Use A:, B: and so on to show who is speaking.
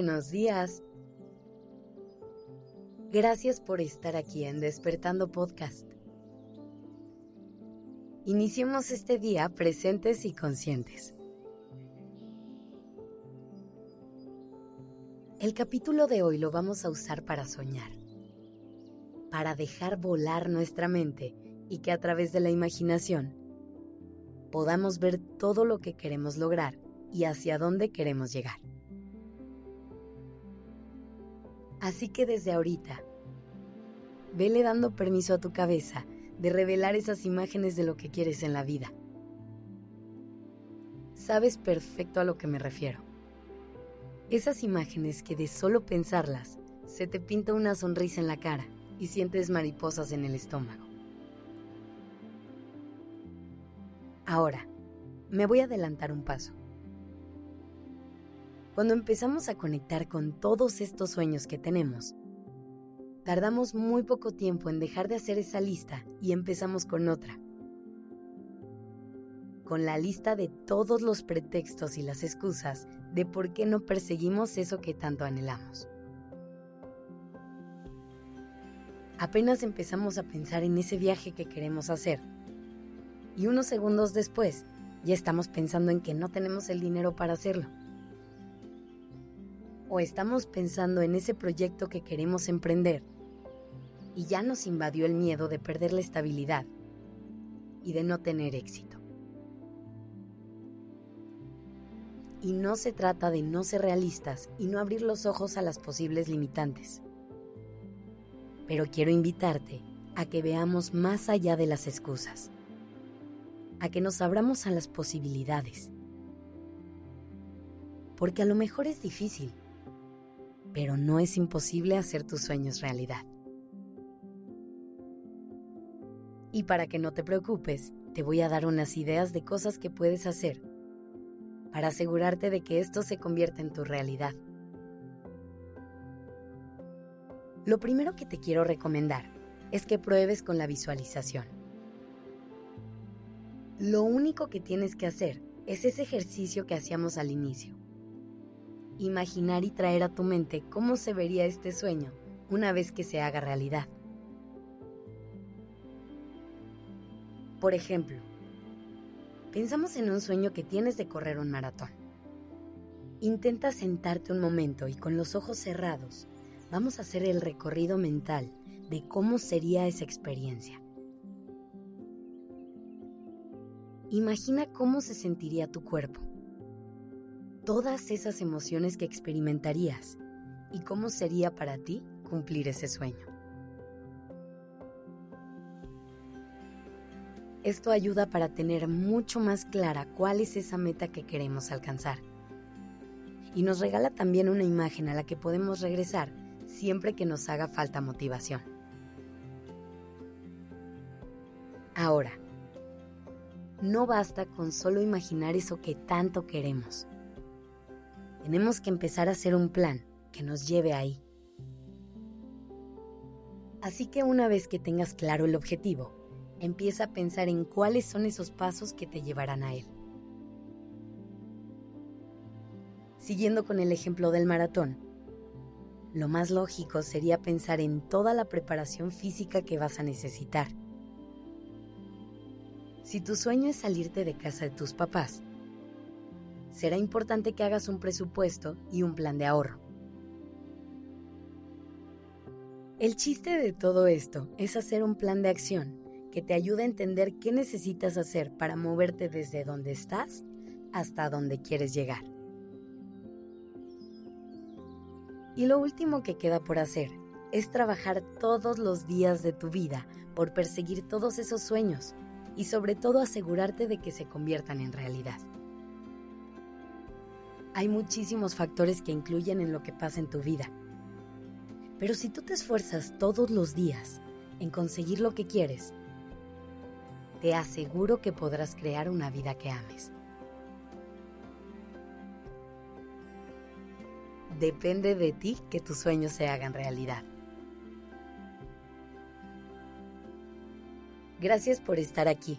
A: buenos días. Gracias por estar aquí en Despertando Podcast. Iniciemos este día presentes y conscientes. El capítulo de hoy lo vamos a usar para soñar, para dejar volar nuestra mente y que a través de la imaginación podamos ver todo lo que queremos lograr y hacia dónde queremos llegar. Así que desde ahorita, vele dando permiso a tu cabeza de revelar esas imágenes de lo que quieres en la vida. Sabes perfecto a lo que me refiero. Esas imágenes que de solo pensarlas se te pinta una sonrisa en la cara y sientes mariposas en el estómago. Ahora, me voy a adelantar un paso. Cuando empezamos a conectar con todos estos sueños que tenemos, tardamos muy poco tiempo en dejar de hacer esa lista y empezamos con otra. Con la lista de todos los pretextos y las excusas de por qué no perseguimos eso que tanto anhelamos. Apenas empezamos a pensar en ese viaje que queremos hacer. Y unos segundos después, ya estamos pensando en que no tenemos el dinero para hacerlo o estamos pensando en ese proyecto que queremos emprender y ya nos invadió el miedo de perder la estabilidad y de no tener éxito. Y no se trata de no ser realistas y no abrir los ojos a las posibles limitantes. Pero quiero invitarte a que veamos más allá de las excusas, a que nos abramos a las posibilidades. Porque a lo mejor es difícil, pero no es imposible hacer tus sueños realidad. Y para que no te preocupes, te voy a dar unas ideas de cosas que puedes hacer para asegurarte de que esto se convierta en tu realidad. Lo primero que te quiero recomendar es que pruebes con la visualización. Lo único que tienes que hacer es ese ejercicio que hacíamos al inicio imaginar y traer a tu mente cómo se vería este sueño una vez que se haga realidad. Por ejemplo, pensamos en un sueño que tienes de correr un maratón. Intenta sentarte un momento y con los ojos cerrados vamos a hacer el recorrido mental de cómo sería esa experiencia. Imagina cómo se sentiría tu cuerpo todas esas emociones que experimentarías y cómo sería para ti cumplir ese sueño. Esto ayuda para tener mucho más clara cuál es esa meta que queremos alcanzar. Y nos regala también una imagen a la que podemos regresar siempre que nos haga falta motivación. Ahora, no basta con solo imaginar eso que tanto queremos tenemos que empezar a hacer un plan que nos lleve ahí. Así que una vez que tengas claro el objetivo, empieza a pensar en cuáles son esos pasos que te llevarán a él. Siguiendo con el ejemplo del maratón, lo más lógico sería pensar en toda la preparación física que vas a necesitar. Si tu sueño es salirte de casa de tus papás, será importante que hagas un presupuesto y un plan de ahorro. El chiste de todo esto es hacer un plan de acción que te ayude a entender qué necesitas hacer para moverte desde donde estás hasta donde quieres llegar. Y lo último que queda por hacer es trabajar todos los días de tu vida por perseguir todos esos sueños y sobre todo asegurarte de que se conviertan en realidad. Hay muchísimos factores que incluyen en lo que pasa en tu vida. Pero si tú te esfuerzas todos los días en conseguir lo que quieres, te aseguro que podrás crear una vida que ames. Depende de ti que tus sueños se hagan realidad. Gracias por estar aquí.